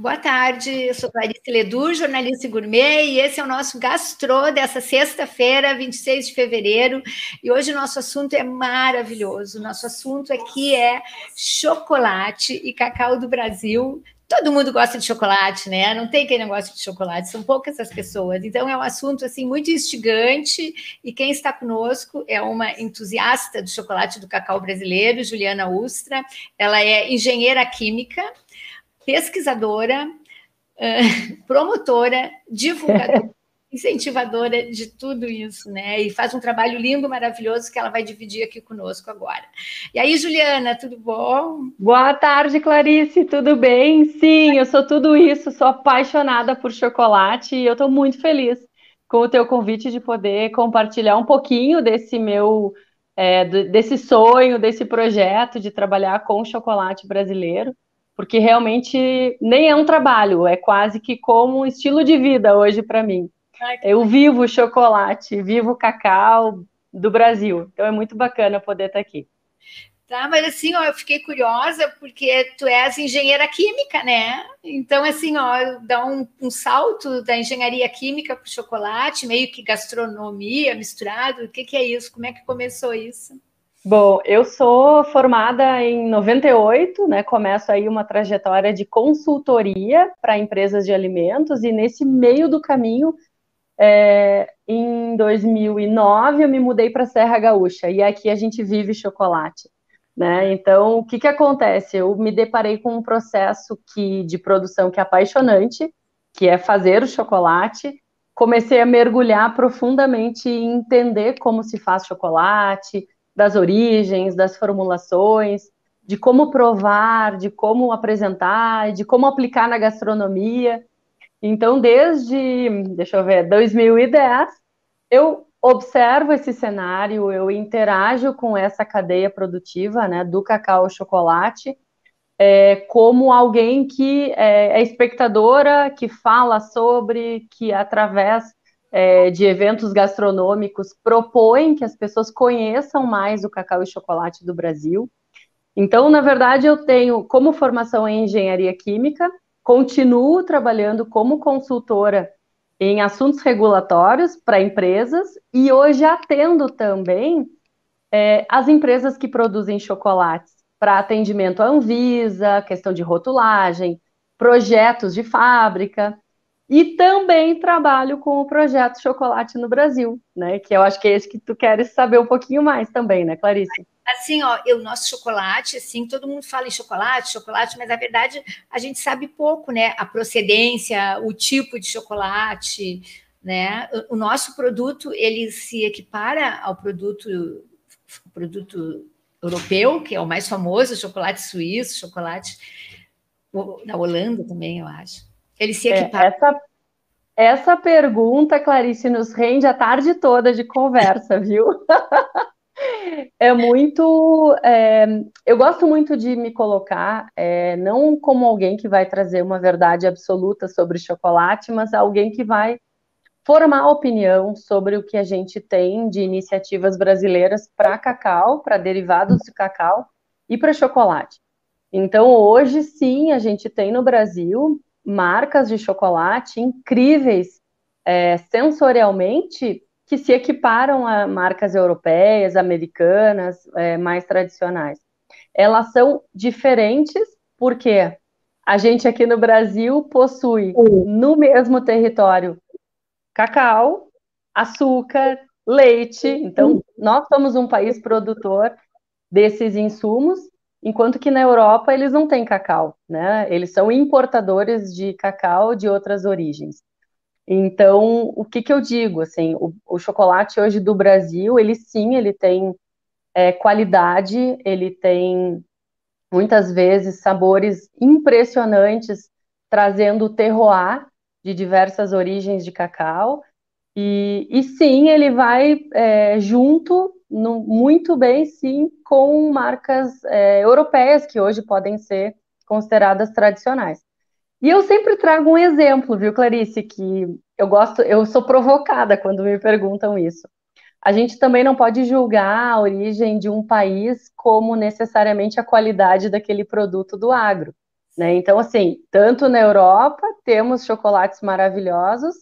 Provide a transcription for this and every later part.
Boa tarde, eu sou Clarice Ledu, jornalista gourmet, e esse é o nosso gastrô dessa sexta-feira, 26 de fevereiro, e hoje o nosso assunto é maravilhoso. Nosso assunto aqui é chocolate e cacau do Brasil. Todo mundo gosta de chocolate, né? Não tem quem não gosta de chocolate, são poucas as pessoas. Então é um assunto assim muito instigante e quem está conosco é uma entusiasta do chocolate do cacau brasileiro, Juliana Ustra. Ela é engenheira química pesquisadora, promotora, divulgadora, incentivadora de tudo isso, né? E faz um trabalho lindo, maravilhoso que ela vai dividir aqui conosco agora. E aí, Juliana, tudo bom? Boa tarde, Clarice, tudo bem? Sim, eu sou tudo isso, sou apaixonada por chocolate e eu estou muito feliz com o teu convite de poder compartilhar um pouquinho desse meu é, desse sonho, desse projeto de trabalhar com chocolate brasileiro porque realmente nem é um trabalho, é quase que como um estilo de vida hoje para mim. Ai, eu vivo chocolate, vivo cacau do Brasil, então é muito bacana poder estar aqui. Tá, mas assim, ó, eu fiquei curiosa porque tu és engenheira química, né? Então, assim, ó, dá um, um salto da engenharia química para o chocolate, meio que gastronomia misturado. O que, que é isso? Como é que começou isso? Bom, eu sou formada em 98, né? Começo aí uma trajetória de consultoria para empresas de alimentos e nesse meio do caminho, é, em 2009, eu me mudei para Serra Gaúcha e aqui a gente vive chocolate. Né? Então, o que, que acontece? Eu me deparei com um processo que, de produção que é apaixonante, que é fazer o chocolate. Comecei a mergulhar profundamente em entender como se faz chocolate, das origens, das formulações, de como provar, de como apresentar, de como aplicar na gastronomia. Então, desde, deixa eu ver, 2010, eu observo esse cenário, eu interajo com essa cadeia produtiva, né, do cacau ao chocolate, é, como alguém que é, é espectadora, que fala sobre, que através é, de eventos gastronômicos propõem que as pessoas conheçam mais o cacau e chocolate do Brasil. Então, na verdade, eu tenho como formação em engenharia química, continuo trabalhando como consultora em assuntos regulatórios para empresas e hoje atendo também é, as empresas que produzem chocolates para atendimento à Anvisa, questão de rotulagem, projetos de fábrica. E também trabalho com o projeto Chocolate no Brasil, né? Que eu acho que é esse que tu queres saber um pouquinho mais também, né, Clarice? Assim, ó, o nosso chocolate, assim, todo mundo fala em chocolate, chocolate, mas na verdade a gente sabe pouco, né? A procedência, o tipo de chocolate, né? O nosso produto, ele se equipara ao produto, produto europeu, que é o mais famoso, chocolate suíço, chocolate da Holanda também, eu acho. Ele se equipar. É, essa, essa pergunta, Clarice, nos rende a tarde toda de conversa, viu? é muito. É, eu gosto muito de me colocar, é, não como alguém que vai trazer uma verdade absoluta sobre chocolate, mas alguém que vai formar opinião sobre o que a gente tem de iniciativas brasileiras para cacau, para derivados de cacau e para chocolate. Então, hoje, sim, a gente tem no Brasil marcas de chocolate incríveis é, sensorialmente que se equiparam a marcas europeias, americanas, é, mais tradicionais. Elas são diferentes porque a gente aqui no Brasil possui no mesmo território cacau, açúcar, leite. Então, nós somos um país produtor desses insumos enquanto que na Europa eles não têm cacau, né? Eles são importadores de cacau de outras origens. Então, o que, que eu digo, assim, o, o chocolate hoje do Brasil, ele sim, ele tem é, qualidade, ele tem muitas vezes sabores impressionantes, trazendo o terroir de diversas origens de cacau, e, e sim, ele vai é, junto no, muito bem, sim, com marcas é, europeias que hoje podem ser consideradas tradicionais. E eu sempre trago um exemplo, viu, Clarice, que eu gosto, eu sou provocada quando me perguntam isso. A gente também não pode julgar a origem de um país como necessariamente a qualidade daquele produto do agro. Né? Então, assim, tanto na Europa temos chocolates maravilhosos,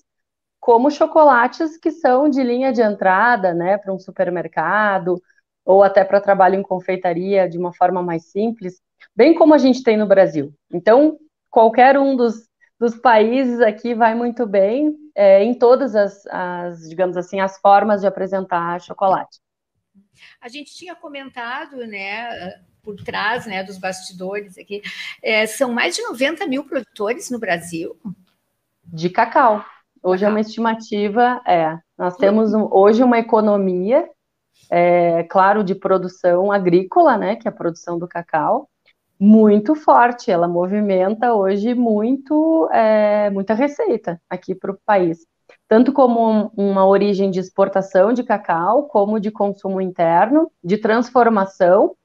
como chocolates que são de linha de entrada, né, para um supermercado, ou até para trabalho em confeitaria de uma forma mais simples, bem como a gente tem no Brasil. Então, qualquer um dos, dos países aqui vai muito bem é, em todas as, as, digamos assim, as formas de apresentar chocolate. A gente tinha comentado, né, por trás, né, dos bastidores aqui, é, são mais de 90 mil produtores no Brasil. De cacau. Hoje é uma estimativa, é, nós temos um, hoje uma economia, é, claro, de produção agrícola, né, que é a produção do cacau, muito forte. Ela movimenta hoje muito, é, muita receita aqui para o país tanto como uma origem de exportação de cacau, como de consumo interno, de transformação.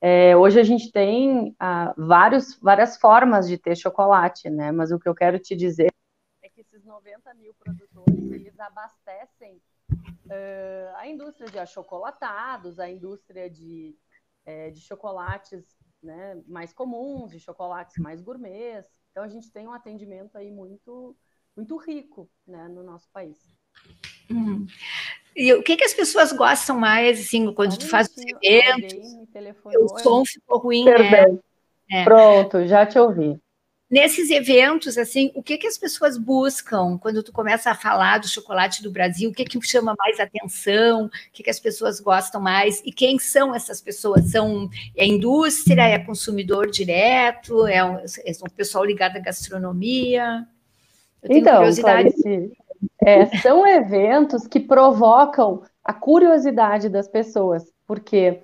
É, hoje a gente tem ah, vários, várias formas de ter chocolate, né? Mas o que eu quero te dizer esses 90 mil produtores, eles abastecem uh, a indústria de achocolatados, a indústria de, é, de chocolates né, mais comuns, de chocolates mais gourmets. Então a gente tem um atendimento aí muito muito rico né, no nosso país. Hum. E o que, que as pessoas gostam mais, assim, quando tu faz os eventos? O som ficou ruim, né? É. Pronto, já te ouvi. Nesses eventos, assim, o que, que as pessoas buscam quando tu começa a falar do chocolate do Brasil? O que, que chama mais atenção? O que, que as pessoas gostam mais? E quem são essas pessoas? São é indústria? É consumidor direto? É um, é um pessoal ligado à gastronomia? então, Clarice, é, são eventos que provocam a curiosidade das pessoas, porque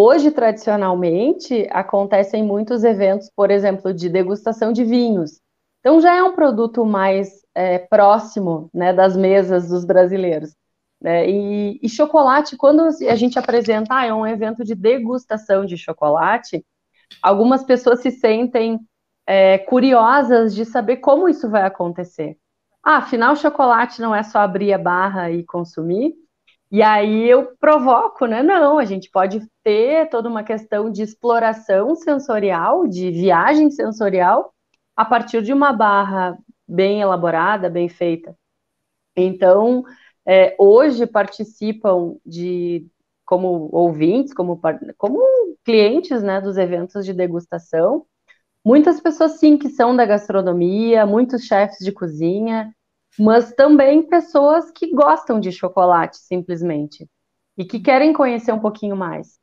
hoje, tradicionalmente, acontecem muitos eventos, por exemplo, de degustação de vinhos. Então, já é um produto mais é, próximo né, das mesas dos brasileiros. Né? E, e, chocolate, quando a gente apresenta, ah, é um evento de degustação de chocolate, algumas pessoas se sentem é, curiosas de saber como isso vai acontecer. Ah, afinal, chocolate não é só abrir a barra e consumir. E aí eu provoco, né? Não, a gente pode ter toda uma questão de exploração sensorial, de viagem sensorial, a partir de uma barra bem elaborada, bem feita. Então, é, hoje participam de como ouvintes, como, como clientes né, dos eventos de degustação, Muitas pessoas, sim, que são da gastronomia, muitos chefes de cozinha, mas também pessoas que gostam de chocolate, simplesmente, e que querem conhecer um pouquinho mais.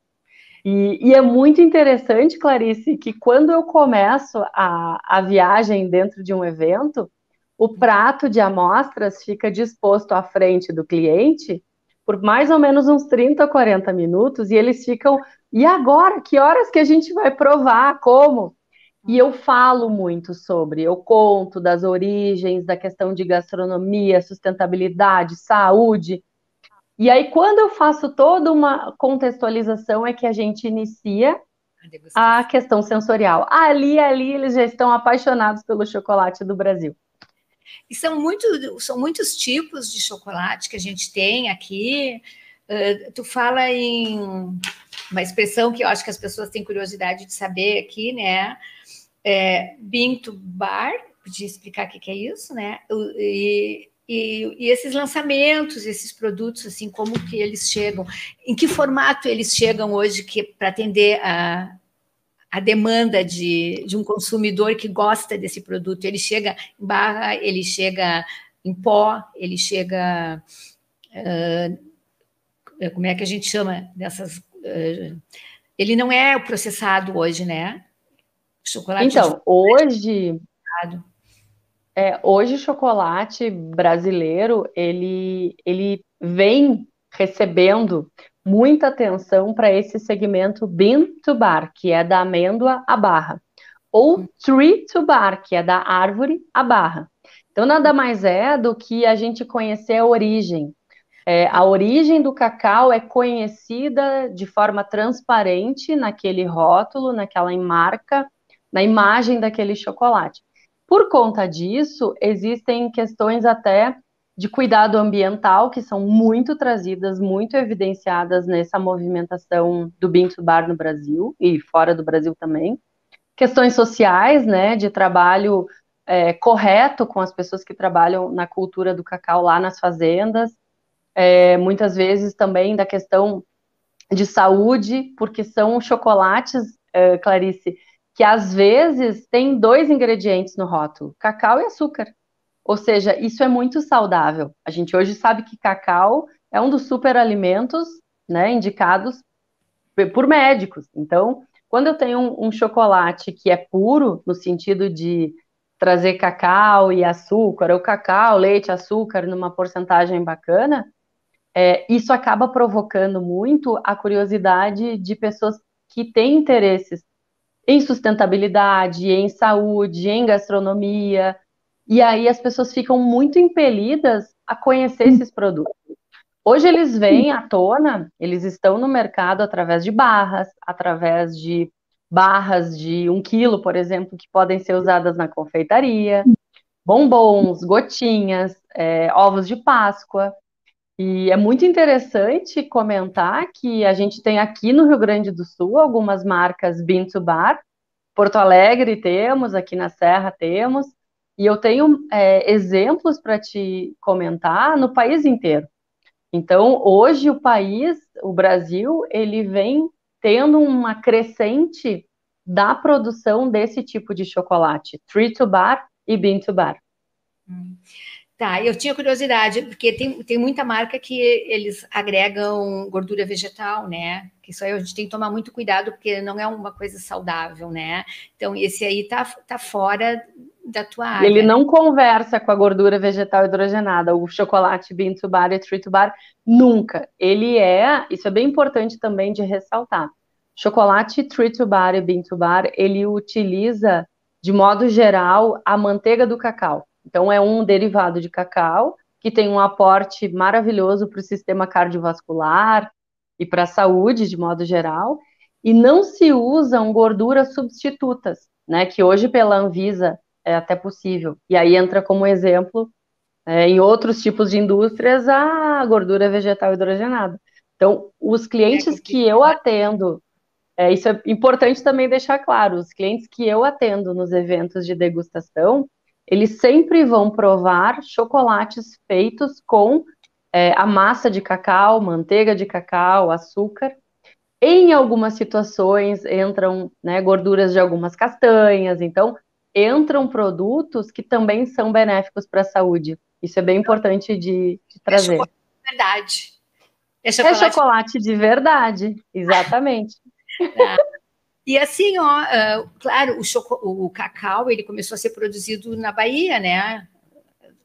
E, e é muito interessante, Clarice, que quando eu começo a, a viagem dentro de um evento, o prato de amostras fica disposto à frente do cliente por mais ou menos uns 30 ou 40 minutos e eles ficam. E agora? Que horas que a gente vai provar? Como? E eu falo muito sobre, eu conto das origens, da questão de gastronomia, sustentabilidade, saúde. E aí, quando eu faço toda uma contextualização, é que a gente inicia a questão sensorial. Ali, ali, eles já estão apaixonados pelo chocolate do Brasil. E são, muito, são muitos tipos de chocolate que a gente tem aqui. Uh, tu fala em uma expressão que eu acho que as pessoas têm curiosidade de saber aqui, né? É, Binto Bar, podia explicar o que, que é isso, né? E, e, e, esses lançamentos, esses produtos, assim, como que eles chegam, em que formato eles chegam hoje que para atender a, a demanda de, de um consumidor que gosta desse produto. Ele chega em barra, ele chega em pó, ele chega. Uh, como é que a gente chama dessas. Uh, ele não é processado hoje, né? Chocolate então, hoje. É, hoje o chocolate brasileiro ele, ele vem recebendo muita atenção para esse segmento bean to bar, que é da amêndoa à barra, ou hum. tree to bar, que é da árvore à barra. Então nada mais é do que a gente conhecer a origem. É, a origem do cacau é conhecida de forma transparente naquele rótulo, naquela marca na imagem daquele chocolate. Por conta disso, existem questões até de cuidado ambiental que são muito trazidas, muito evidenciadas nessa movimentação do Bean to Bar no Brasil e fora do Brasil também. questões sociais, né, de trabalho é, correto com as pessoas que trabalham na cultura do cacau lá nas fazendas, é, muitas vezes também da questão de saúde, porque são chocolates, é, Clarice, que às vezes tem dois ingredientes no rótulo, cacau e açúcar. Ou seja, isso é muito saudável. A gente hoje sabe que cacau é um dos superalimentos, né, indicados por médicos. Então, quando eu tenho um, um chocolate que é puro, no sentido de trazer cacau e açúcar, ou cacau, leite, açúcar numa porcentagem bacana, é, isso acaba provocando muito a curiosidade de pessoas que têm interesses em sustentabilidade, em saúde, em gastronomia, e aí as pessoas ficam muito impelidas a conhecer esses produtos. Hoje eles vêm à tona, eles estão no mercado através de barras, através de barras de um quilo, por exemplo, que podem ser usadas na confeitaria, bombons, gotinhas, é, ovos de Páscoa. E é muito interessante comentar que a gente tem aqui no Rio Grande do Sul algumas marcas Bean to Bar, Porto Alegre temos, aqui na Serra temos, e eu tenho é, exemplos para te comentar no país inteiro. Então, hoje o país, o Brasil, ele vem tendo uma crescente da produção desse tipo de chocolate, tree to bar e bean to bar. Hum. Tá, eu tinha curiosidade, porque tem, tem muita marca que eles agregam gordura vegetal, né? Que isso aí a gente tem que tomar muito cuidado, porque não é uma coisa saudável, né? Então, esse aí tá, tá fora da tua área. Ele não conversa com a gordura vegetal hidrogenada, o chocolate bean to bar e tree to bar, nunca. Ele é, isso é bem importante também de ressaltar. Chocolate tree to bar e bean to bar, ele utiliza, de modo geral, a manteiga do cacau. Então, é um derivado de cacau que tem um aporte maravilhoso para o sistema cardiovascular e para a saúde, de modo geral. E não se usam gorduras substitutas, né? Que hoje, pela Anvisa, é até possível. E aí entra como exemplo, é, em outros tipos de indústrias, a gordura vegetal hidrogenada. Então, os clientes que eu atendo, é, isso é importante também deixar claro, os clientes que eu atendo nos eventos de degustação, eles sempre vão provar chocolates feitos com é, a massa de cacau, manteiga de cacau, açúcar. Em algumas situações entram né, gorduras de algumas castanhas, então entram produtos que também são benéficos para a saúde. Isso é bem importante de, de trazer. É chocolate de verdade. É chocolate, é chocolate de verdade, exatamente. Ah. E assim, ó, uh, claro, o, choco, o cacau ele começou a ser produzido na Bahia, né?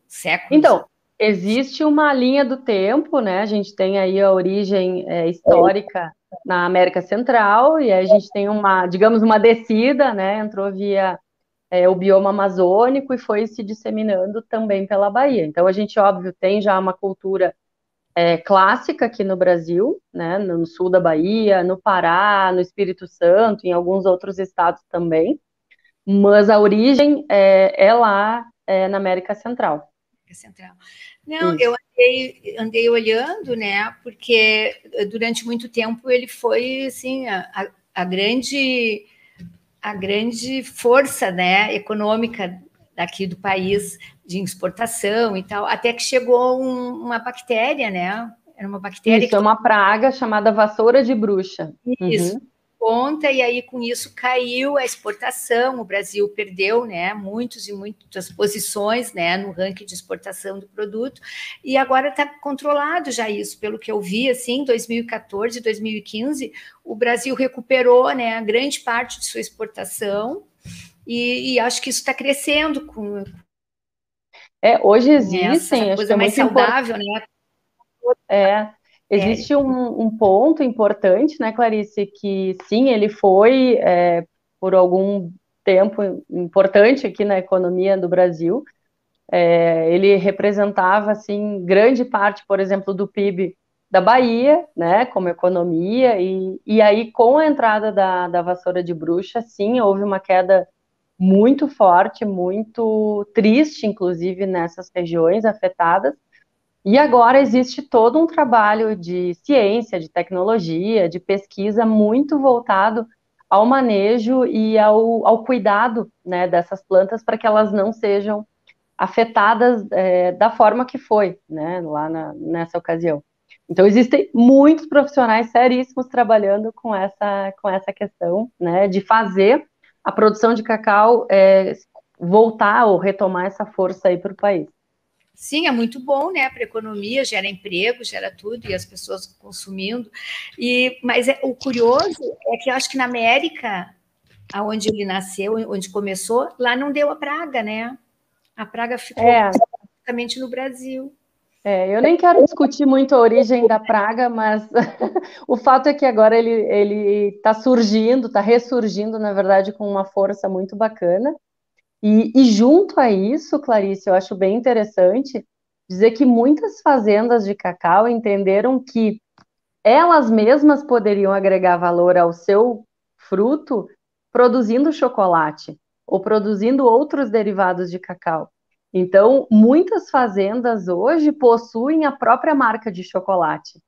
Séculos. Então, existe uma linha do tempo, né? A gente tem aí a origem é, histórica na América Central e a gente tem uma, digamos, uma descida, né? Entrou via é, o bioma amazônico e foi se disseminando também pela Bahia. Então a gente, óbvio, tem já uma cultura é, clássica aqui no Brasil, né, no sul da Bahia, no Pará, no Espírito Santo, em alguns outros estados também, mas a origem é, é lá é, na América Central. Central. Não, Isso. eu andei, andei olhando, né, porque durante muito tempo ele foi, assim, a, a grande a grande força né, econômica daqui do país de exportação e tal, até que chegou um, uma bactéria, né? Era uma bactéria. Isso, que... é uma praga chamada vassoura de bruxa. Isso. Uhum conta, e aí com isso caiu a exportação, o Brasil perdeu né, muitos e muitas posições né, no ranking de exportação do produto, e agora está controlado já isso, pelo que eu vi, assim, 2014, 2015, o Brasil recuperou né, grande parte de sua exportação, e, e acho que isso está crescendo com. É, hoje existem. Essa coisa mais saudável, né? É, Existe um, um, ponto importante, né, Clarice, que sim, ele foi é, por algum tempo importante aqui na economia do Brasil. É, ele representava assim grande parte, por exemplo, do PIB da Bahia, né, como economia, e, e aí com a entrada da, da vassoura de bruxa, sim, houve uma queda muito forte, muito triste, inclusive nessas regiões afetadas. E agora existe todo um trabalho de ciência, de tecnologia, de pesquisa muito voltado ao manejo e ao, ao cuidado né, dessas plantas para que elas não sejam afetadas é, da forma que foi, né, lá na, nessa ocasião. Então, existem muitos profissionais seríssimos trabalhando com essa, com essa questão, né, de fazer a produção de cacau é, voltar ou retomar essa força aí para o país. Sim, é muito bom, né, para a economia, gera emprego, gera tudo, e as pessoas consumindo. E, mas é, o curioso é que eu acho que na América, onde ele nasceu, onde começou, lá não deu a praga, né? A praga ficou é. praticamente no Brasil. É, eu nem quero discutir muito a origem da praga, mas o fato é que agora ele está surgindo, está ressurgindo, na verdade, com uma força muito bacana. E, e, junto a isso, Clarice, eu acho bem interessante dizer que muitas fazendas de cacau entenderam que elas mesmas poderiam agregar valor ao seu fruto produzindo chocolate ou produzindo outros derivados de cacau. Então, muitas fazendas hoje possuem a própria marca de chocolate.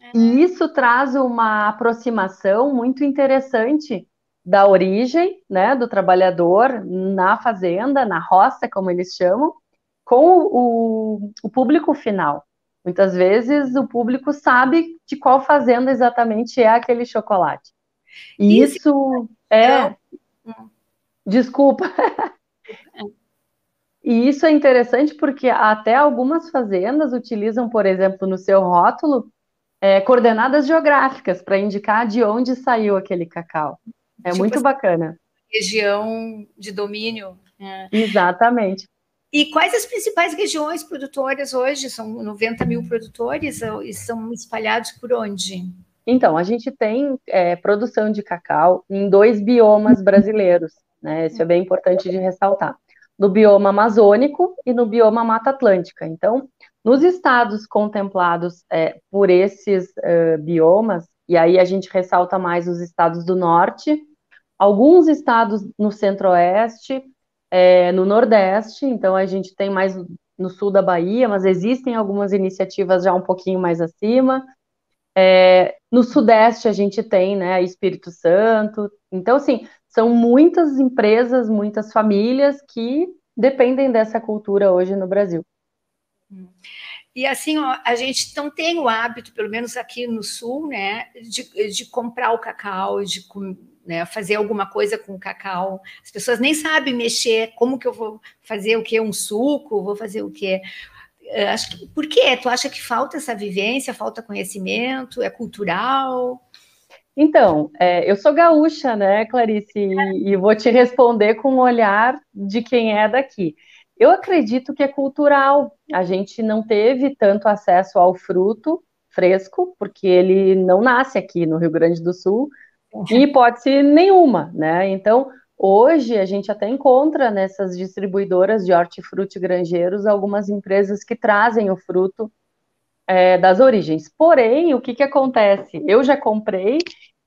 Uhum. E isso traz uma aproximação muito interessante da origem, né, do trabalhador na fazenda, na roça, como eles chamam, com o, o público final. Muitas vezes o público sabe de qual fazenda exatamente é aquele chocolate. E isso, isso é. Desculpa. E isso é interessante porque até algumas fazendas utilizam, por exemplo, no seu rótulo, é, coordenadas geográficas para indicar de onde saiu aquele cacau. É tipo muito assim, bacana. Região de domínio. É. Exatamente. E quais as principais regiões produtoras hoje? São 90 mil produtores e são espalhados por onde? Então, a gente tem é, produção de cacau em dois biomas brasileiros, né? Isso é bem importante de ressaltar. No bioma amazônico e no bioma Mata Atlântica. Então, nos estados contemplados é, por esses uh, biomas, e aí a gente ressalta mais os estados do norte, alguns estados no centro-oeste, é, no nordeste, então a gente tem mais no sul da Bahia, mas existem algumas iniciativas já um pouquinho mais acima. É, no sudeste a gente tem, né, Espírito Santo. Então, assim, são muitas empresas, muitas famílias que dependem dessa cultura hoje no Brasil. E assim, ó, a gente não tem o hábito, pelo menos aqui no sul, né, de, de comprar o cacau, de né, fazer alguma coisa com cacau. As pessoas nem sabem mexer, como que eu vou fazer o que? Um suco? Vou fazer o quê? Eh, acho que, por quê? Tu acha que falta essa vivência, falta conhecimento, é cultural? Então, é, eu sou gaúcha, né, Clarice, e, e vou te responder com um olhar de quem é daqui. Eu acredito que é cultural. A gente não teve tanto acesso ao fruto fresco, porque ele não nasce aqui no Rio Grande do Sul, em hipótese nenhuma, né? Então, hoje a gente até encontra nessas distribuidoras de hortifruti granjeiros algumas empresas que trazem o fruto é, das origens. Porém, o que, que acontece? Eu já comprei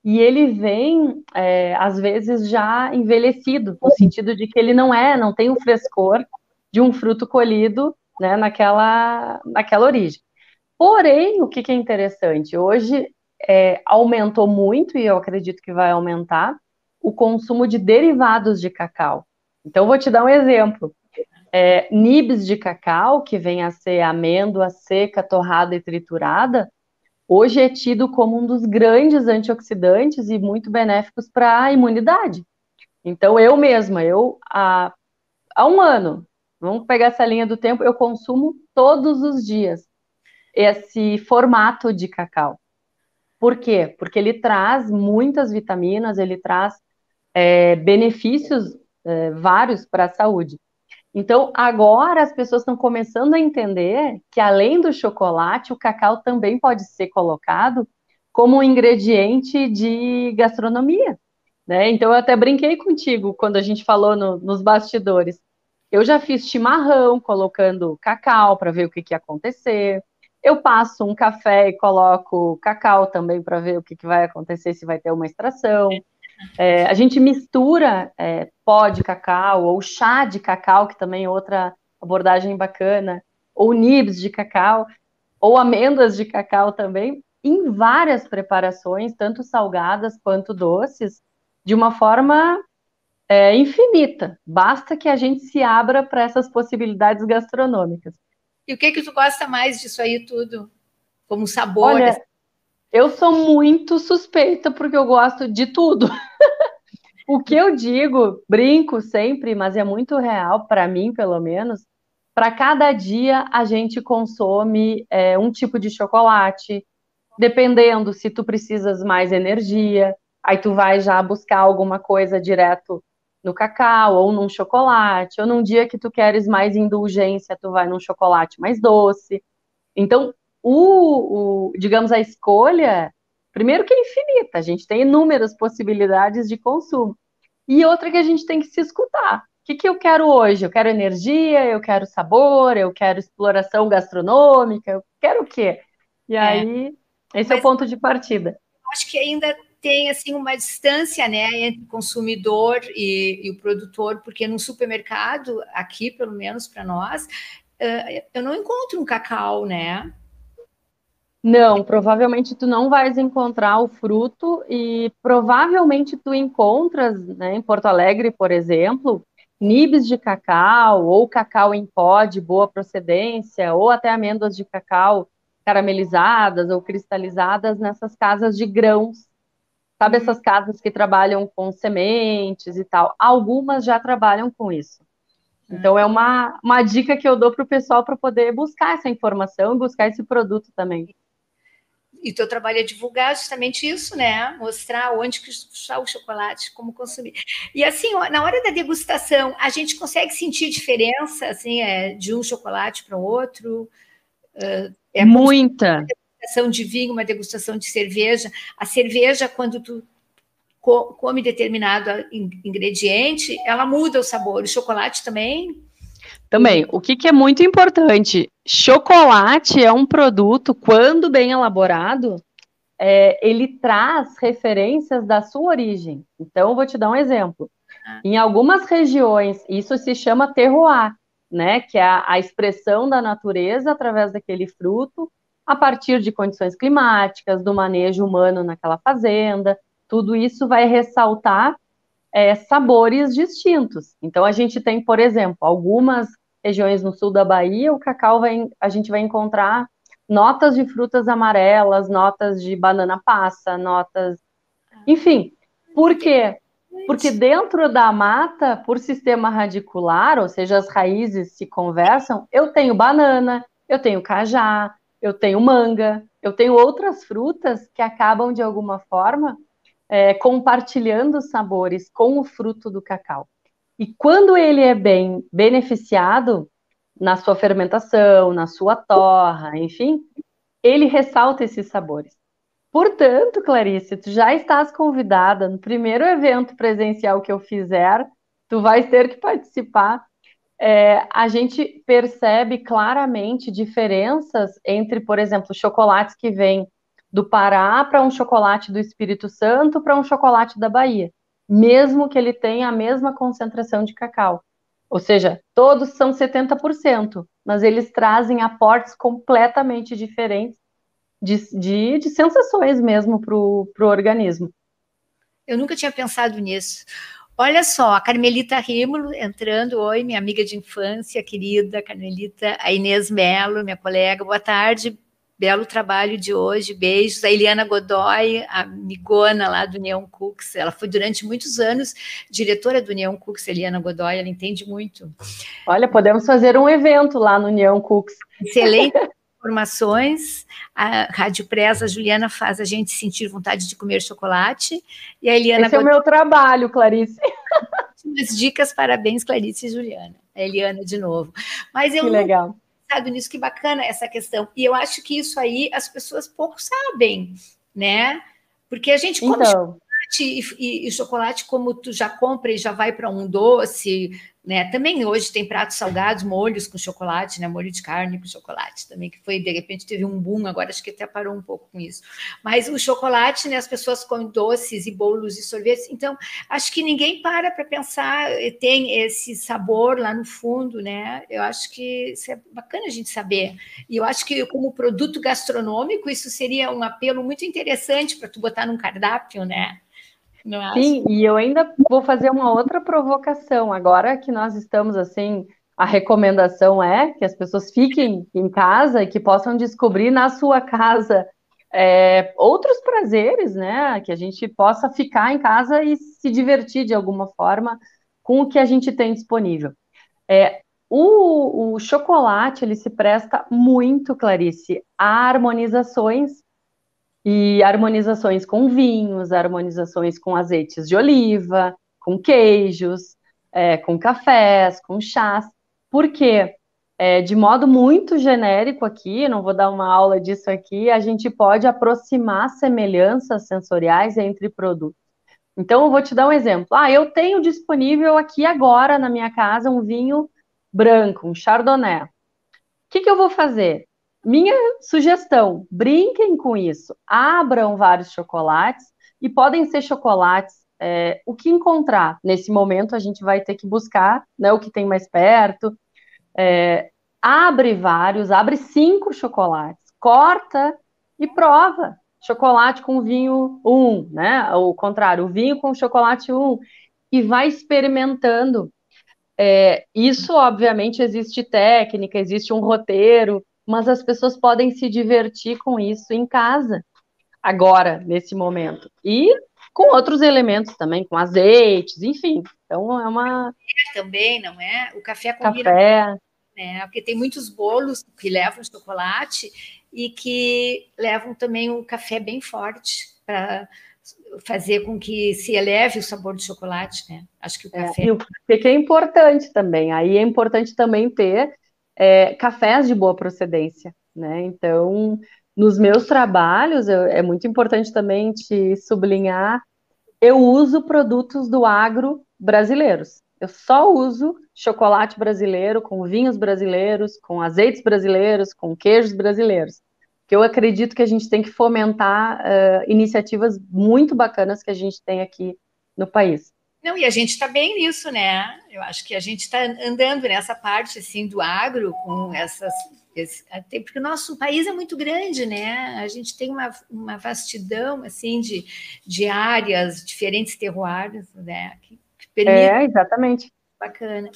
e ele vem, é, às vezes, já envelhecido, no sentido de que ele não é, não tem o frescor de um fruto colhido né, naquela, naquela origem. Porém, o que, que é interessante? Hoje é, aumentou muito, e eu acredito que vai aumentar, o consumo de derivados de cacau. Então, vou te dar um exemplo. É, nibs de cacau, que vem a ser amêndoa seca, torrada e triturada, hoje é tido como um dos grandes antioxidantes e muito benéficos para a imunidade. Então, eu mesma, eu há, há um ano, vamos pegar essa linha do tempo, eu consumo todos os dias esse formato de cacau. Por quê? Porque ele traz muitas vitaminas, ele traz é, benefícios é, vários para a saúde. Então, agora as pessoas estão começando a entender que, além do chocolate, o cacau também pode ser colocado como um ingrediente de gastronomia. Né? Então, eu até brinquei contigo quando a gente falou no, nos bastidores. Eu já fiz chimarrão colocando cacau para ver o que, que ia acontecer. Eu passo um café e coloco cacau também para ver o que, que, vai acontecer, se vai ter uma extração. É, a gente mistura é, pó de cacau ou chá de cacau, que também é outra abordagem bacana, ou nibs de cacau, ou amêndoas de cacau também, em várias preparações, tanto salgadas quanto doces, de uma forma é, infinita. Basta que a gente se abra para essas possibilidades gastronômicas. E o que que tu gosta mais disso aí tudo? Como sabor? Olha, eu sou muito suspeita porque eu gosto de tudo. o que eu digo, brinco sempre, mas é muito real para mim, pelo menos. Para cada dia a gente consome é, um tipo de chocolate, dependendo se tu precisas mais energia, aí tu vai já buscar alguma coisa direto no cacau ou num chocolate, ou num dia que tu queres mais indulgência, tu vai num chocolate mais doce. Então, o, o, digamos, a escolha, primeiro que é infinita, a gente tem inúmeras possibilidades de consumo. E outra que a gente tem que se escutar. O que, que eu quero hoje? Eu quero energia, eu quero sabor, eu quero exploração gastronômica, eu quero o quê? E é. aí, esse Mas, é o ponto de partida. Acho que ainda tem assim uma distância né, entre o consumidor e, e o produtor, porque no supermercado, aqui pelo menos para nós, eu não encontro um cacau, né? Não, provavelmente tu não vais encontrar o fruto e provavelmente tu encontras, né, em Porto Alegre, por exemplo, nibs de cacau ou cacau em pó de boa procedência ou até amêndoas de cacau caramelizadas ou cristalizadas nessas casas de grãos. Sabe essas casas que trabalham com sementes e tal? Algumas já trabalham com isso. Então é uma, uma dica que eu dou para o pessoal para poder buscar essa informação e buscar esse produto também e teu trabalho é divulgar justamente isso, né? Mostrar onde que está o chocolate, como consumir. E assim, na hora da degustação, a gente consegue sentir diferença, assim, é, de um chocolate para o outro? É muita. Uma degustação de vinho, uma degustação de cerveja. A cerveja, quando tu come determinado ingrediente, ela muda o sabor. O chocolate também? Também, o que, que, é muito importante, chocolate é um produto, quando bem elaborado, é, ele traz referências da sua origem. Então, eu vou te dar um exemplo. Ah. Em algumas regiões, isso se chama terroir, né, que é a, a expressão da natureza através daquele fruto, a partir de condições climáticas, do manejo humano naquela fazenda, tudo isso vai ressaltar é, sabores distintos. Então, a gente tem, por exemplo, algumas regiões no sul da Bahia, o cacau vai, a gente vai encontrar notas de frutas amarelas, notas de banana passa, notas. Enfim, por quê? Porque dentro da mata, por sistema radicular, ou seja, as raízes se conversam, eu tenho banana, eu tenho cajá, eu tenho manga, eu tenho outras frutas que acabam, de alguma forma, é, compartilhando sabores com o fruto do cacau. E quando ele é bem beneficiado na sua fermentação, na sua torra, enfim, ele ressalta esses sabores. Portanto, Clarice, tu já estás convidada no primeiro evento presencial que eu fizer, tu vais ter que participar. É, a gente percebe claramente diferenças entre, por exemplo, chocolates que vêm do Pará para um chocolate do Espírito Santo para um chocolate da Bahia mesmo que ele tenha a mesma concentração de cacau. Ou seja, todos são 70%, mas eles trazem aportes completamente diferentes de, de, de sensações mesmo para o organismo. Eu nunca tinha pensado nisso. Olha só, a Carmelita Rímulo entrando. Oi, minha amiga de infância, querida Carmelita, a Inês Melo, minha colega. Boa tarde, belo trabalho de hoje, beijos. A Eliana Godoy, a amigona lá do Neon Cooks, ela foi durante muitos anos diretora do Neon Cooks, Eliana Godoy, ela entende muito. Olha, podemos fazer um evento lá no Neon Cooks. Excelente informações. A Rádio Presa, a Juliana faz a gente sentir vontade de comer chocolate. E a Eliana Esse Godoy... é o meu trabalho, Clarice. As dicas, parabéns, Clarice e Juliana. A Eliana de novo. Mas eu que legal pensado nisso, que bacana essa questão. E eu acho que isso aí as pessoas pouco sabem, né? Porque a gente come então. chocolate e, e, e, chocolate, como tu já compra e já vai para um doce, né? Também hoje tem pratos salgados, molhos com chocolate, né? Molho de carne com chocolate também, que foi, de repente, teve um boom, agora acho que até parou um pouco com isso. Mas o chocolate, né? As pessoas comem doces e bolos e sorvetes, então acho que ninguém para para pensar, tem esse sabor lá no fundo, né? Eu acho que isso é bacana a gente saber. E eu acho que, como produto gastronômico, isso seria um apelo muito interessante para tu botar num cardápio, né? Sim, e eu ainda vou fazer uma outra provocação. Agora que nós estamos assim, a recomendação é que as pessoas fiquem em casa e que possam descobrir na sua casa é, outros prazeres, né? Que a gente possa ficar em casa e se divertir de alguma forma com o que a gente tem disponível. É, o, o chocolate ele se presta muito, Clarice, a harmonizações e harmonizações com vinhos, harmonizações com azeites de oliva, com queijos, é, com cafés, com chás. Por quê? É, de modo muito genérico aqui, não vou dar uma aula disso aqui, a gente pode aproximar semelhanças sensoriais entre produtos. Então, eu vou te dar um exemplo. Ah, eu tenho disponível aqui agora na minha casa um vinho branco, um chardonnay. O que, que eu vou fazer? Minha sugestão: brinquem com isso, abram vários chocolates e podem ser chocolates. É, o que encontrar nesse momento a gente vai ter que buscar, né? O que tem mais perto. É, abre vários, abre cinco chocolates, corta e prova. Chocolate com vinho 1, um, né? O contrário, o vinho com chocolate 1. Um, e vai experimentando. É, isso, obviamente, existe técnica, existe um roteiro, mas as pessoas podem se divertir com isso em casa, agora, nesse momento. E com outros elementos também, com azeites, enfim. Então é uma. Também, não é? O café combina. Café. Né? Porque tem muitos bolos que levam chocolate e que levam também um café bem forte para fazer com que se eleve o sabor do chocolate, né? Acho que o é, café. É, e o que é importante também. Aí é importante também ter é, cafés de boa procedência, né? Então, nos meus trabalhos, eu, é muito importante também te sublinhar, eu uso produtos do agro brasileiros. Eu só uso chocolate brasileiro, com vinhos brasileiros, com azeites brasileiros, com queijos brasileiros. Que eu acredito que a gente tem que fomentar uh, iniciativas muito bacanas que a gente tem aqui no país. Não, e a gente está bem nisso, né? Eu acho que a gente está andando nessa parte assim do agro com essas. Esse, porque o nosso país é muito grande, né? A gente tem uma, uma vastidão assim de, de áreas, diferentes terroirs, né? Que, que permite... É, exatamente. Bacana.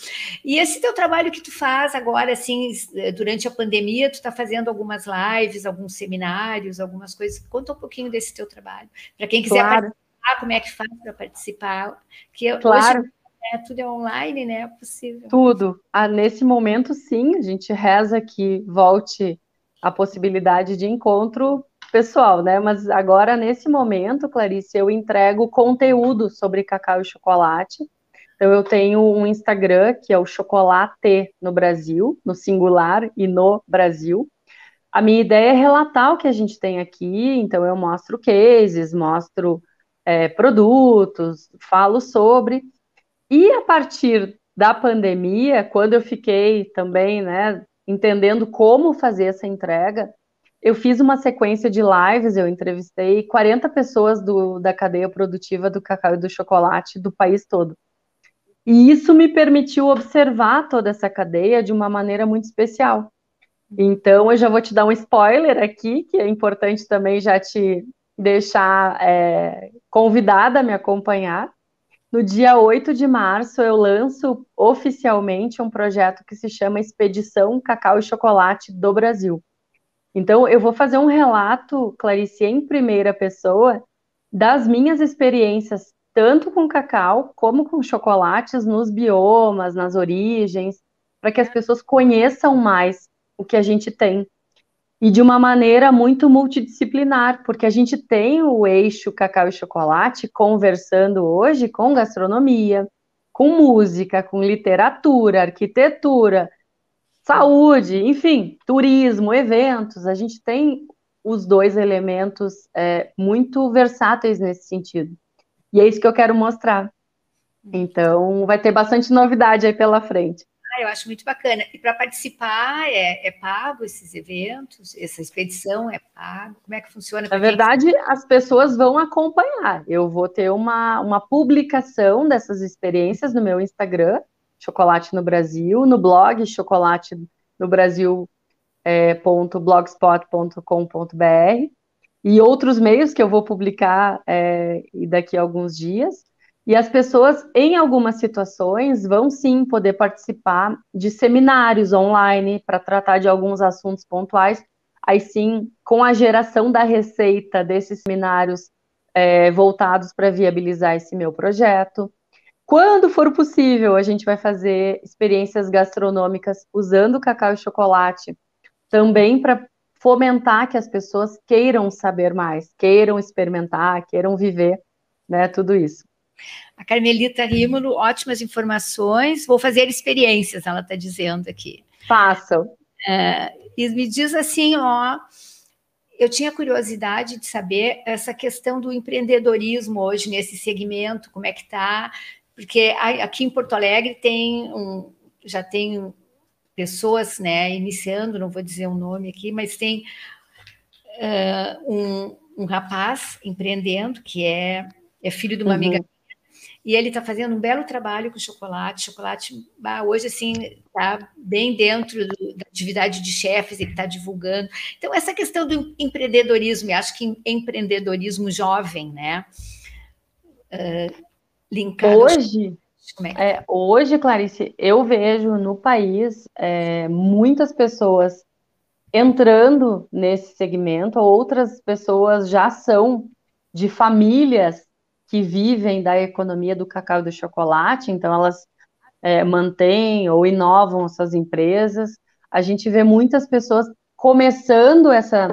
E esse teu trabalho que tu faz agora, assim, durante a pandemia, tu está fazendo algumas lives, alguns seminários, algumas coisas. Conta um pouquinho desse teu trabalho. Para quem quiser claro participar, como é que faz para participar? Que claro. hoje é, tudo é online, né? É possível. Tudo. Ah, nesse momento, sim, a gente reza que volte a possibilidade de encontro pessoal, né? Mas agora, nesse momento, Clarice, eu entrego conteúdo sobre cacau e chocolate. Então, eu tenho um Instagram que é o Chocolate no Brasil, no singular e no Brasil. A minha ideia é relatar o que a gente tem aqui, então eu mostro cases, mostro é, produtos, falo sobre. E a partir da pandemia, quando eu fiquei também, né, entendendo como fazer essa entrega, eu fiz uma sequência de lives, eu entrevistei 40 pessoas do, da cadeia produtiva do cacau e do chocolate do país todo. E isso me permitiu observar toda essa cadeia de uma maneira muito especial. Então, eu já vou te dar um spoiler aqui, que é importante também já te deixar é, convidada a me acompanhar. No dia 8 de março, eu lanço oficialmente um projeto que se chama Expedição Cacau e Chocolate do Brasil. Então, eu vou fazer um relato, Clarice, em primeira pessoa, das minhas experiências, tanto com cacau como com chocolates, nos biomas, nas origens, para que as pessoas conheçam mais o que a gente tem e de uma maneira muito multidisciplinar, porque a gente tem o eixo cacau e chocolate conversando hoje com gastronomia, com música, com literatura, arquitetura, saúde, enfim, turismo, eventos. A gente tem os dois elementos é, muito versáteis nesse sentido. E é isso que eu quero mostrar. Então, vai ter bastante novidade aí pela frente. Ah, eu acho muito bacana. E para participar, é, é, pago esses eventos? Essa expedição é pago? Como é que funciona? Na verdade, que... as pessoas vão acompanhar. Eu vou ter uma, uma publicação dessas experiências no meu Instagram, Chocolate no Brasil, no blog chocolate no Brasil é, blogspot.com.br e outros meios que eu vou publicar é, daqui a alguns dias. E as pessoas, em algumas situações, vão sim poder participar de seminários online para tratar de alguns assuntos pontuais. Aí sim, com a geração da receita desses seminários é, voltados para viabilizar esse meu projeto. Quando for possível, a gente vai fazer experiências gastronômicas usando cacau e chocolate, também para fomentar que as pessoas queiram saber mais, queiram experimentar, queiram viver, né, tudo isso. A Carmelita Rímulo, ótimas informações. Vou fazer experiências, ela está dizendo aqui. Façam. É, e me diz assim, ó, eu tinha curiosidade de saber essa questão do empreendedorismo hoje nesse segmento, como é que está, porque aqui em Porto Alegre tem um, já tem pessoas, né, iniciando, não vou dizer o um nome aqui, mas tem uh, um, um rapaz empreendendo que é, é filho de uma uhum. amiga e ele está fazendo um belo trabalho com chocolate. Chocolate, hoje, assim, está bem dentro do, da atividade de chefes, ele está divulgando. Então, essa questão do empreendedorismo, eu acho que empreendedorismo jovem, né? Uh, linkado. Hoje, é, é hoje, Clarice, eu vejo no país é, muitas pessoas entrando nesse segmento, outras pessoas já são de famílias que vivem da economia do cacau e do chocolate, então elas é, mantêm ou inovam suas empresas. A gente vê muitas pessoas começando essa,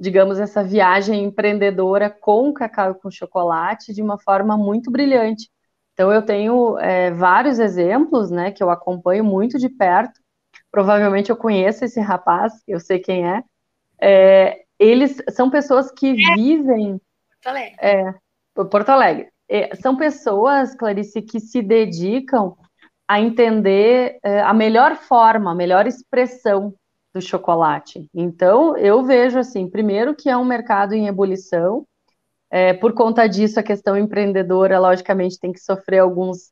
digamos, essa viagem empreendedora com cacau e com chocolate de uma forma muito brilhante. Então eu tenho é, vários exemplos, né, que eu acompanho muito de perto. Provavelmente eu conheço esse rapaz, eu sei quem é. é eles são pessoas que é. vivem. É, Porto Alegre. É, são pessoas, Clarice, que se dedicam a entender é, a melhor forma, a melhor expressão do chocolate. Então, eu vejo assim, primeiro que é um mercado em ebulição, é, por conta disso, a questão empreendedora, logicamente, tem que sofrer alguns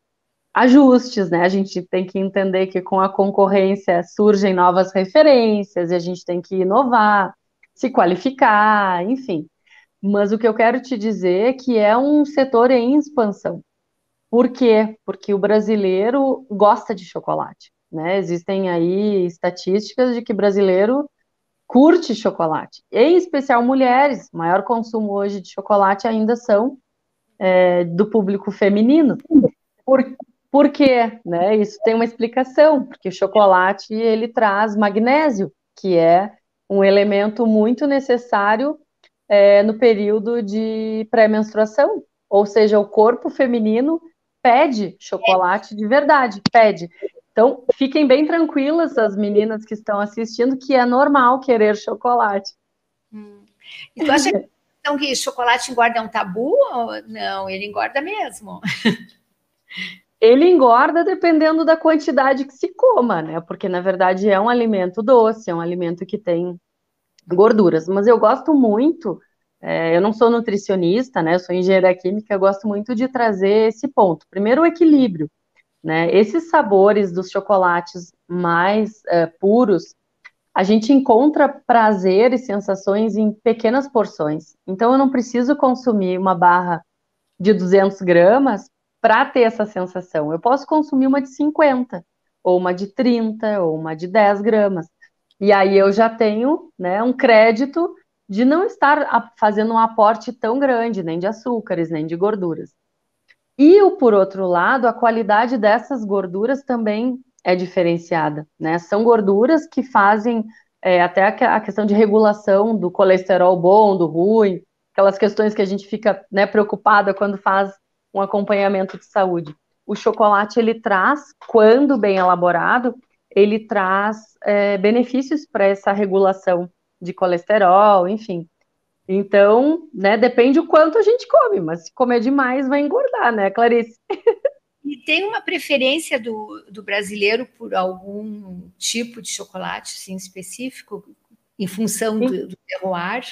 ajustes, né? A gente tem que entender que com a concorrência surgem novas referências e a gente tem que inovar, se qualificar, enfim. Mas o que eu quero te dizer é que é um setor em expansão. Por quê? Porque o brasileiro gosta de chocolate. Né? Existem aí estatísticas de que brasileiro curte chocolate, em especial mulheres. Maior consumo hoje de chocolate ainda são é, do público feminino. Por, por quê? Né? Isso tem uma explicação, porque o chocolate ele traz magnésio, que é um elemento muito necessário é, no período de pré-menstruação, ou seja, o corpo feminino pede chocolate de verdade, pede. Então, fiquem bem tranquilas, as meninas que estão assistindo, que é normal querer chocolate. Hum. E tu acha que, então, que chocolate engorda é um tabu? Não, ele engorda mesmo. Ele engorda dependendo da quantidade que se coma, né? Porque, na verdade, é um alimento doce, é um alimento que tem gorduras. Mas eu gosto muito, é, eu não sou nutricionista, né? Eu sou engenheira química, eu gosto muito de trazer esse ponto. Primeiro, o equilíbrio. Né? Esses sabores dos chocolates mais é, puros, a gente encontra prazer e sensações em pequenas porções. Então, eu não preciso consumir uma barra de 200 gramas para ter essa sensação. Eu posso consumir uma de 50, ou uma de 30, ou uma de 10 gramas. E aí eu já tenho né, um crédito de não estar fazendo um aporte tão grande, nem de açúcares, nem de gorduras. E, por outro lado, a qualidade dessas gorduras também é diferenciada. Né? São gorduras que fazem é, até a questão de regulação do colesterol bom, do ruim, aquelas questões que a gente fica né, preocupada quando faz um acompanhamento de saúde. O chocolate ele traz, quando bem elaborado, ele traz é, benefícios para essa regulação de colesterol, enfim. Então, né, depende o quanto a gente come, mas se comer demais vai engordar, né, Clarice? E tem uma preferência do, do brasileiro por algum tipo de chocolate assim, específico, em função do, do terroir,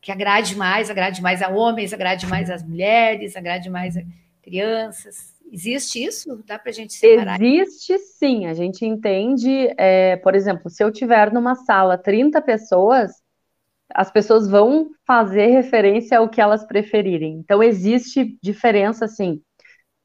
que agrade mais, agrade mais a homens, agrade mais as mulheres, agrade mais a crianças. Existe isso? Dá para a gente separar? Existe sim, a gente entende, é, por exemplo, se eu tiver numa sala 30 pessoas, as pessoas vão fazer referência ao que elas preferirem. Então, existe diferença, assim.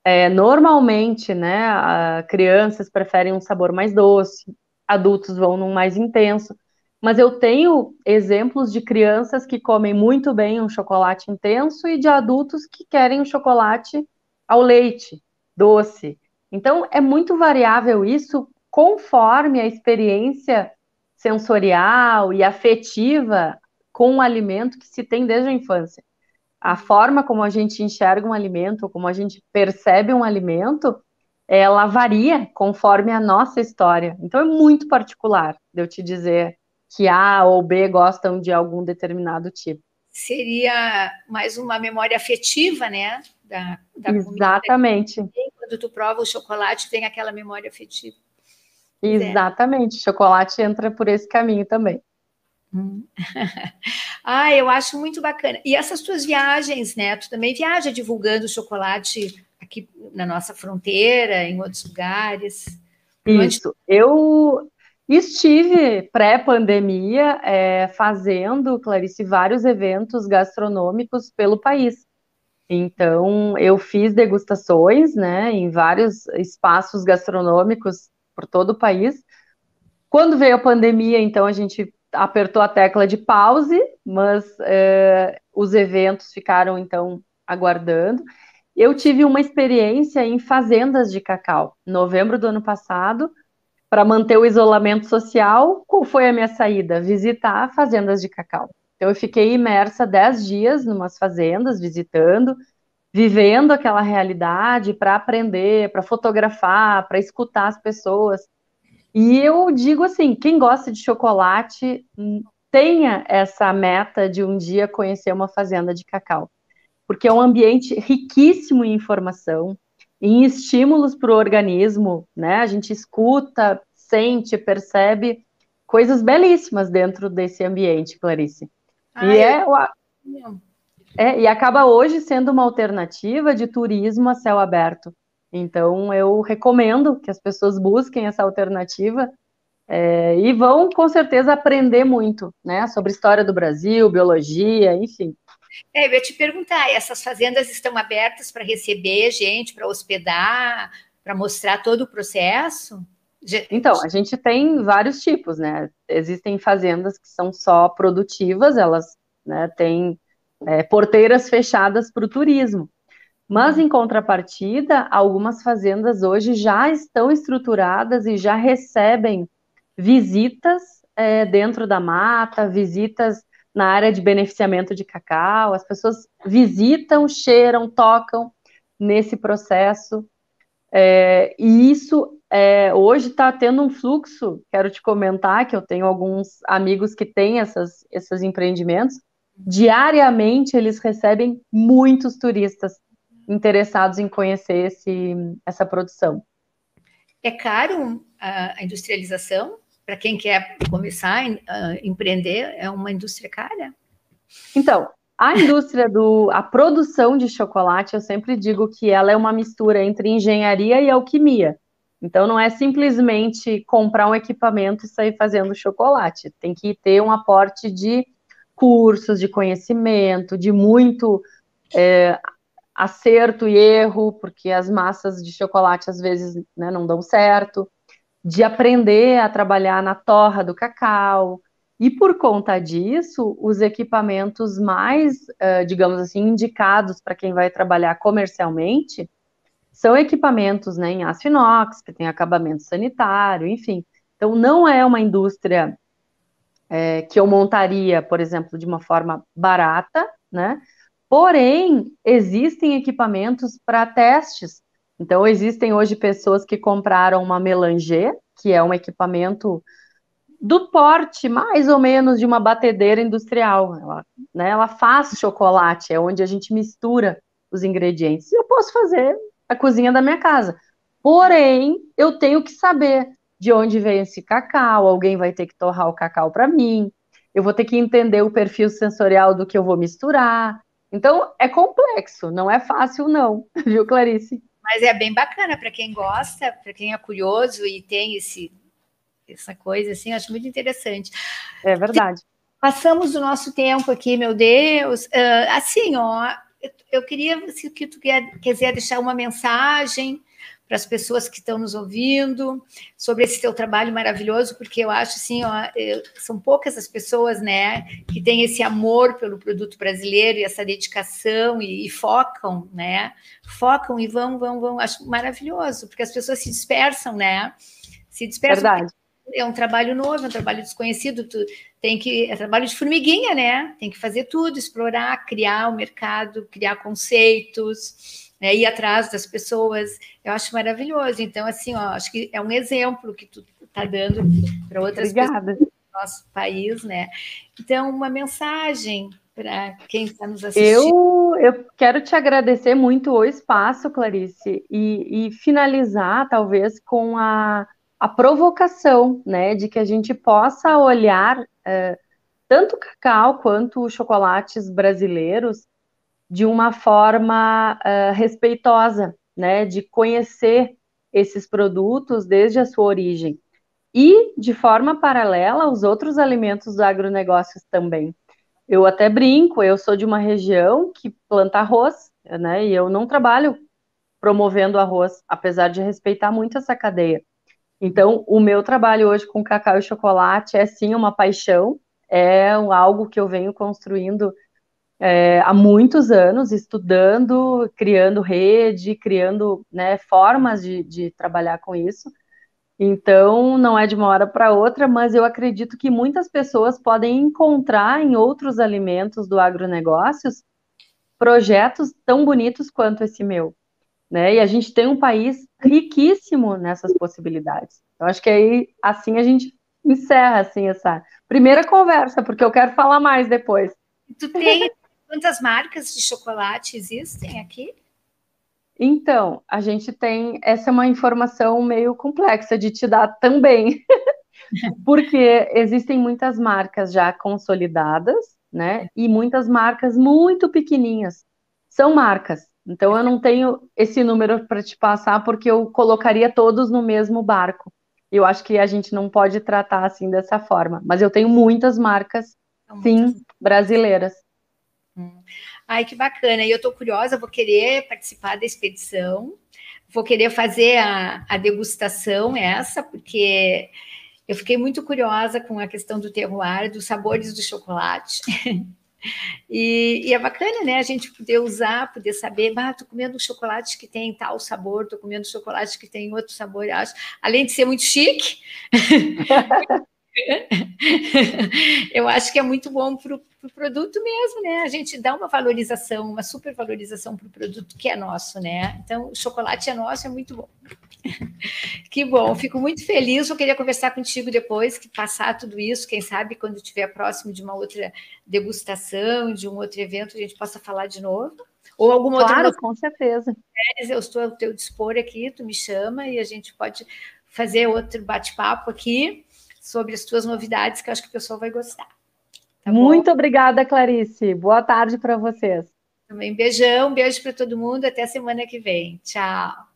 É, normalmente, né, crianças preferem um sabor mais doce, adultos vão num mais intenso. Mas eu tenho exemplos de crianças que comem muito bem um chocolate intenso e de adultos que querem um chocolate ao leite, doce. Então, é muito variável isso conforme a experiência sensorial e afetiva com o alimento que se tem desde a infância. A forma como a gente enxerga um alimento, como a gente percebe um alimento, ela varia conforme a nossa história. Então é muito particular de eu te dizer que A ou B gostam de algum determinado tipo. Seria mais uma memória afetiva, né? Da, da Exatamente. Comida. Quando tu prova o chocolate, tem aquela memória afetiva. Exatamente. É. Chocolate entra por esse caminho também. Hum. ah, eu acho muito bacana. E essas tuas viagens, né? Tu também viaja divulgando chocolate aqui na nossa fronteira, em outros lugares. Isso. Eu estive pré-pandemia é, fazendo, Clarice, vários eventos gastronômicos pelo país. Então, eu fiz degustações, né, em vários espaços gastronômicos por todo o país. Quando veio a pandemia, então a gente apertou a tecla de pause, mas é, os eventos ficaram então aguardando. Eu tive uma experiência em fazendas de cacau, novembro do ano passado, para manter o isolamento social. Qual foi a minha saída? Visitar fazendas de cacau. Então, eu fiquei imersa dez dias em umas fazendas, visitando, vivendo aquela realidade para aprender, para fotografar, para escutar as pessoas. E eu digo assim: quem gosta de chocolate, hum, tenha essa meta de um dia conhecer uma fazenda de cacau, porque é um ambiente riquíssimo em informação, em estímulos para o organismo, né? A gente escuta, sente, percebe coisas belíssimas dentro desse ambiente, Clarice. E é, é, e acaba hoje sendo uma alternativa de turismo a céu aberto. Então, eu recomendo que as pessoas busquem essa alternativa é, e vão, com certeza, aprender muito, né, sobre história do Brasil, biologia, enfim. É, eu ia te perguntar, essas fazendas estão abertas para receber gente, para hospedar, para mostrar todo o processo? Então, a gente tem vários tipos, né? Existem fazendas que são só produtivas, elas né, têm é, porteiras fechadas para o turismo. Mas, em contrapartida, algumas fazendas hoje já estão estruturadas e já recebem visitas é, dentro da mata, visitas na área de beneficiamento de cacau. As pessoas visitam, cheiram, tocam nesse processo. É, e isso é, hoje está tendo um fluxo. Quero te comentar que eu tenho alguns amigos que têm essas, esses empreendimentos. Diariamente eles recebem muitos turistas interessados em conhecer esse, essa produção. É caro a industrialização? Para quem quer começar a empreender, é uma indústria cara? Então, a indústria do a produção de chocolate, eu sempre digo que ela é uma mistura entre engenharia e alquimia. Então não é simplesmente comprar um equipamento e sair fazendo chocolate. Tem que ter um aporte de cursos, de conhecimento, de muito é, acerto e erro, porque as massas de chocolate às vezes né, não dão certo, de aprender a trabalhar na torra do cacau. E por conta disso, os equipamentos mais, uh, digamos assim, indicados para quem vai trabalhar comercialmente são equipamentos né, em aço inox, que tem acabamento sanitário, enfim. Então, não é uma indústria é, que eu montaria, por exemplo, de uma forma barata, né? Porém, existem equipamentos para testes. Então, existem hoje pessoas que compraram uma melanger, que é um equipamento do porte mais ou menos de uma batedeira industrial. Ela, né, ela faz chocolate, é onde a gente mistura os ingredientes. E eu posso fazer a cozinha da minha casa. Porém, eu tenho que saber de onde vem esse cacau, alguém vai ter que torrar o cacau para mim, eu vou ter que entender o perfil sensorial do que eu vou misturar, então, é complexo, não é fácil, não, viu, Clarice? Mas é bem bacana para quem gosta, para quem é curioso e tem esse, essa coisa assim, acho muito interessante. É verdade. Passamos o nosso tempo aqui, meu Deus. Uh, assim, ó, eu queria se que tu quiser deixar uma mensagem para as pessoas que estão nos ouvindo sobre esse teu trabalho maravilhoso, porque eu acho assim, ó, eu, são poucas as pessoas, né, que têm esse amor pelo produto brasileiro e essa dedicação e, e focam, né, focam e vão, vão, vão, acho maravilhoso, porque as pessoas se dispersam, né, se dispersam. Verdade. É um trabalho novo, é um trabalho desconhecido, tu tem que, é trabalho de formiguinha, né, tem que fazer tudo, explorar, criar o mercado, criar conceitos, né, ir atrás das pessoas, eu acho maravilhoso. Então, assim, ó, acho que é um exemplo que tu está dando para outras Obrigada. pessoas do nosso país, né? Então, uma mensagem para quem está nos assistindo. Eu, eu quero te agradecer muito o espaço, Clarice, e, e finalizar, talvez, com a, a provocação, né, de que a gente possa olhar é, tanto o cacau quanto os chocolates brasileiros de uma forma uh, respeitosa, né, de conhecer esses produtos desde a sua origem. E, de forma paralela, os outros alimentos do agronegócio também. Eu até brinco, eu sou de uma região que planta arroz, né, e eu não trabalho promovendo arroz, apesar de respeitar muito essa cadeia. Então, o meu trabalho hoje com cacau e chocolate é sim uma paixão, é algo que eu venho construindo é, há muitos anos estudando, criando rede, criando né, formas de, de trabalhar com isso. Então, não é de uma hora para outra, mas eu acredito que muitas pessoas podem encontrar em outros alimentos do agronegócios projetos tão bonitos quanto esse meu. Né? E a gente tem um país riquíssimo nessas possibilidades. Eu acho que aí, assim, a gente encerra assim, essa primeira conversa, porque eu quero falar mais depois. Tu tem Quantas marcas de chocolate existem aqui? Então, a gente tem. Essa é uma informação meio complexa de te dar também, porque existem muitas marcas já consolidadas, né? E muitas marcas muito pequenininhas. São marcas. Então, eu não tenho esse número para te passar, porque eu colocaria todos no mesmo barco. Eu acho que a gente não pode tratar assim dessa forma. Mas eu tenho muitas marcas, sim, brasileiras. Hum. Ai, que bacana. E eu estou curiosa, vou querer participar da expedição, vou querer fazer a, a degustação essa, porque eu fiquei muito curiosa com a questão do terroir, dos sabores do chocolate. E, e, é bacana, né? A gente poder usar, poder saber, bah, tô comendo chocolate que tem tal sabor, tô comendo chocolate que tem outro sabor, acho. Além de ser muito chique, eu acho que é muito bom para o pro produto mesmo, né? A gente dá uma valorização, uma supervalorização para o produto que é nosso, né? Então, o chocolate é nosso, é muito bom. que bom, fico muito feliz. Eu queria conversar contigo depois que passar tudo isso. Quem sabe quando estiver próximo de uma outra degustação, de um outro evento, a gente possa falar de novo. Ou alguma claro, outra. com certeza. Eu estou ao teu dispor aqui, tu me chama e a gente pode fazer outro bate-papo aqui sobre as tuas novidades, que eu acho que o pessoal vai gostar. Tá Muito bom? obrigada, Clarice. Boa tarde para vocês. Também beijão, beijo para todo mundo. Até semana que vem. Tchau.